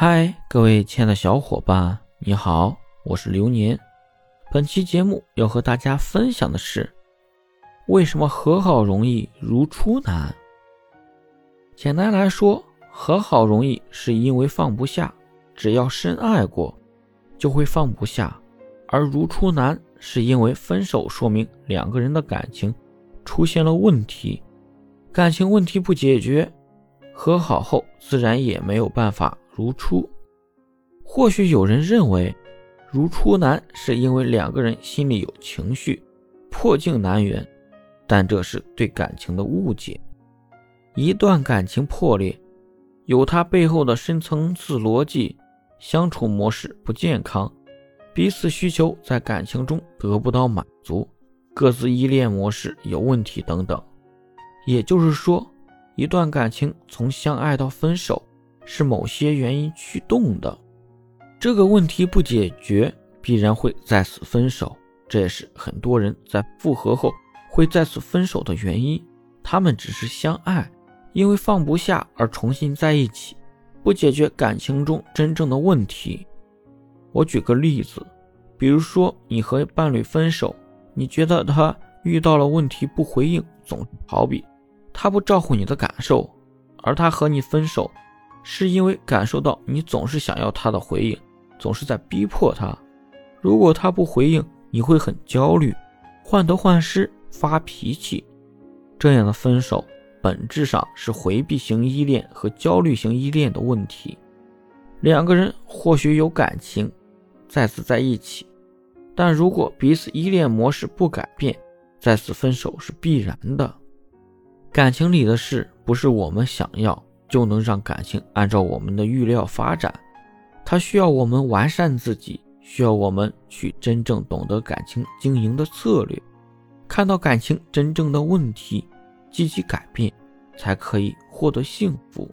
嗨，各位亲爱的小伙伴，你好，我是流年。本期节目要和大家分享的是，为什么和好容易如初难？简单来说，和好容易是因为放不下，只要深爱过，就会放不下；而如初难是因为分手说明两个人的感情出现了问题，感情问题不解决，和好后自然也没有办法。如初，或许有人认为如初难是因为两个人心里有情绪，破镜难圆，但这是对感情的误解。一段感情破裂，有它背后的深层次逻辑，相处模式不健康，彼此需求在感情中得不到满足，各自依恋模式有问题等等。也就是说，一段感情从相爱到分手。是某些原因驱动的，这个问题不解决，必然会再次分手。这也是很多人在复合后会再次分手的原因。他们只是相爱，因为放不下而重新在一起，不解决感情中真正的问题。我举个例子，比如说你和伴侣分手，你觉得他遇到了问题不回应，总逃避，他不照顾你的感受，而他和你分手。是因为感受到你总是想要他的回应，总是在逼迫他。如果他不回应，你会很焦虑，患得患失，发脾气。这样的分手本质上是回避型依恋和焦虑型依恋的问题。两个人或许有感情，再次在一起，但如果彼此依恋模式不改变，再次分手是必然的。感情里的事不是我们想要。就能让感情按照我们的预料发展，它需要我们完善自己，需要我们去真正懂得感情经营的策略，看到感情真正的问题，积极改变，才可以获得幸福。